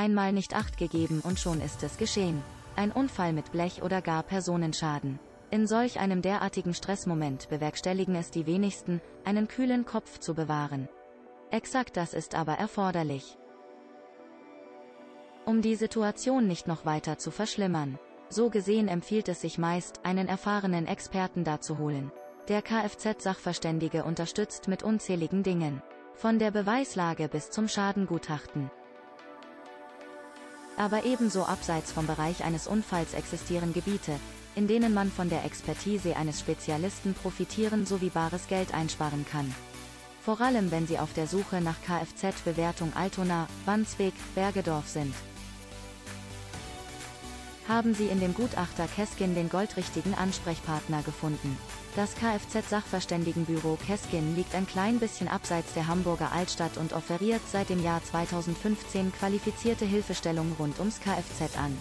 Einmal nicht acht gegeben und schon ist es geschehen. Ein Unfall mit Blech oder gar Personenschaden. In solch einem derartigen Stressmoment bewerkstelligen es die wenigsten, einen kühlen Kopf zu bewahren. Exakt das ist aber erforderlich. Um die Situation nicht noch weiter zu verschlimmern. So gesehen empfiehlt es sich meist, einen erfahrenen Experten dazu holen. Der Kfz-Sachverständige unterstützt mit unzähligen Dingen. Von der Beweislage bis zum Schadengutachten. Aber ebenso abseits vom Bereich eines Unfalls existieren Gebiete, in denen man von der Expertise eines Spezialisten profitieren sowie bares Geld einsparen kann. Vor allem wenn Sie auf der Suche nach Kfz-Bewertung Altona, Wandsbek, Bergedorf sind. Haben Sie in dem Gutachter Keskin den goldrichtigen Ansprechpartner gefunden. Das Kfz-Sachverständigenbüro Keskin liegt ein klein bisschen abseits der Hamburger Altstadt und offeriert seit dem Jahr 2015 qualifizierte Hilfestellung rund ums Kfz an.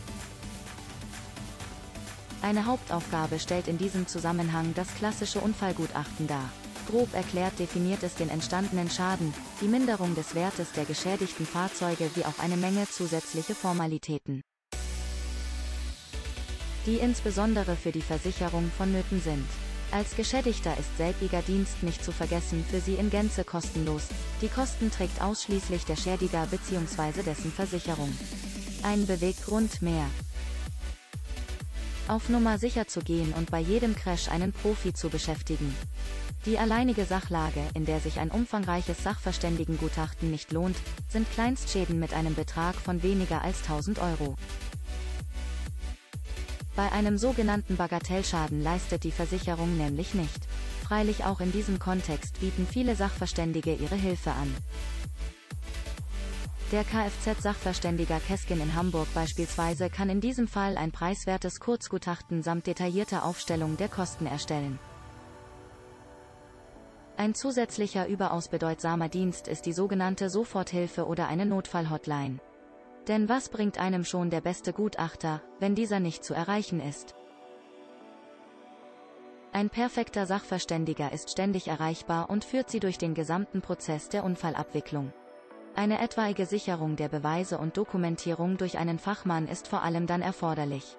Eine Hauptaufgabe stellt in diesem Zusammenhang das klassische Unfallgutachten dar. Grob erklärt definiert es den entstandenen Schaden, die Minderung des Wertes der geschädigten Fahrzeuge wie auch eine Menge zusätzliche Formalitäten, die insbesondere für die Versicherung vonnöten sind. Als Geschädigter ist selbiger Dienst nicht zu vergessen für Sie in Gänze kostenlos. Die Kosten trägt ausschließlich der Schädiger bzw. dessen Versicherung. Ein Beweggrund mehr auf Nummer sicher zu gehen und bei jedem Crash einen Profi zu beschäftigen. Die alleinige Sachlage, in der sich ein umfangreiches Sachverständigengutachten nicht lohnt, sind Kleinstschäden mit einem Betrag von weniger als 1000 Euro. Bei einem sogenannten Bagatellschaden leistet die Versicherung nämlich nicht. Freilich auch in diesem Kontext bieten viele Sachverständige ihre Hilfe an. Der Kfz-Sachverständiger Keskin in Hamburg beispielsweise kann in diesem Fall ein preiswertes Kurzgutachten samt detaillierter Aufstellung der Kosten erstellen. Ein zusätzlicher überaus bedeutsamer Dienst ist die sogenannte Soforthilfe oder eine Notfallhotline. Denn was bringt einem schon der beste Gutachter, wenn dieser nicht zu erreichen ist? Ein perfekter Sachverständiger ist ständig erreichbar und führt sie durch den gesamten Prozess der Unfallabwicklung. Eine etwaige Sicherung der Beweise und Dokumentierung durch einen Fachmann ist vor allem dann erforderlich.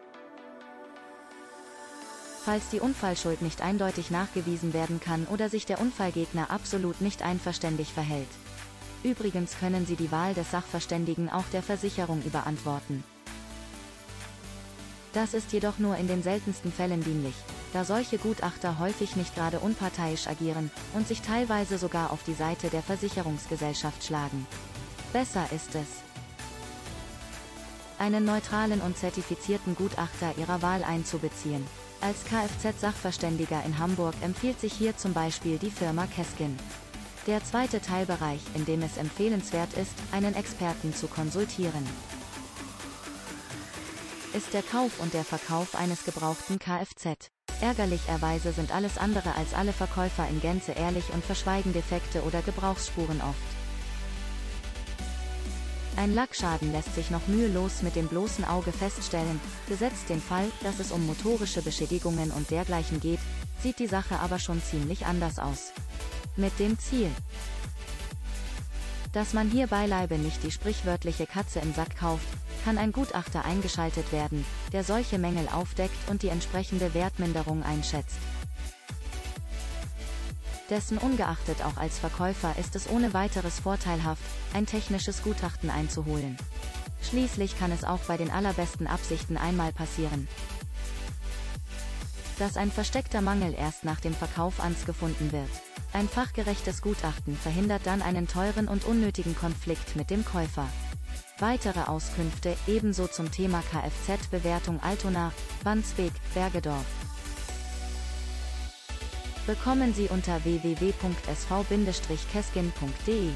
Falls die Unfallschuld nicht eindeutig nachgewiesen werden kann oder sich der Unfallgegner absolut nicht einverständig verhält. Übrigens können Sie die Wahl des Sachverständigen auch der Versicherung überantworten. Das ist jedoch nur in den seltensten Fällen dienlich, da solche Gutachter häufig nicht gerade unparteiisch agieren und sich teilweise sogar auf die Seite der Versicherungsgesellschaft schlagen. Besser ist es, einen neutralen und zertifizierten Gutachter Ihrer Wahl einzubeziehen. Als Kfz-Sachverständiger in Hamburg empfiehlt sich hier zum Beispiel die Firma Keskin. Der zweite Teilbereich, in dem es empfehlenswert ist, einen Experten zu konsultieren, ist der Kauf und der Verkauf eines gebrauchten Kfz. Ärgerlicherweise sind alles andere als alle Verkäufer in Gänze ehrlich und verschweigen Defekte oder Gebrauchsspuren oft. Ein Lackschaden lässt sich noch mühelos mit dem bloßen Auge feststellen, gesetzt den Fall, dass es um motorische Beschädigungen und dergleichen geht, sieht die Sache aber schon ziemlich anders aus. Mit dem Ziel, dass man hier beileibe nicht die sprichwörtliche Katze im Sack kauft, kann ein Gutachter eingeschaltet werden, der solche Mängel aufdeckt und die entsprechende Wertminderung einschätzt. Dessen ungeachtet auch als Verkäufer ist es ohne weiteres vorteilhaft, ein technisches Gutachten einzuholen. Schließlich kann es auch bei den allerbesten Absichten einmal passieren, dass ein versteckter Mangel erst nach dem Verkauf ans gefunden wird. Ein fachgerechtes Gutachten verhindert dann einen teuren und unnötigen Konflikt mit dem Käufer. Weitere Auskünfte ebenso zum Thema Kfz-Bewertung Altona, Wandsbek, Bergedorf bekommen Sie unter www.sv-keskin.de.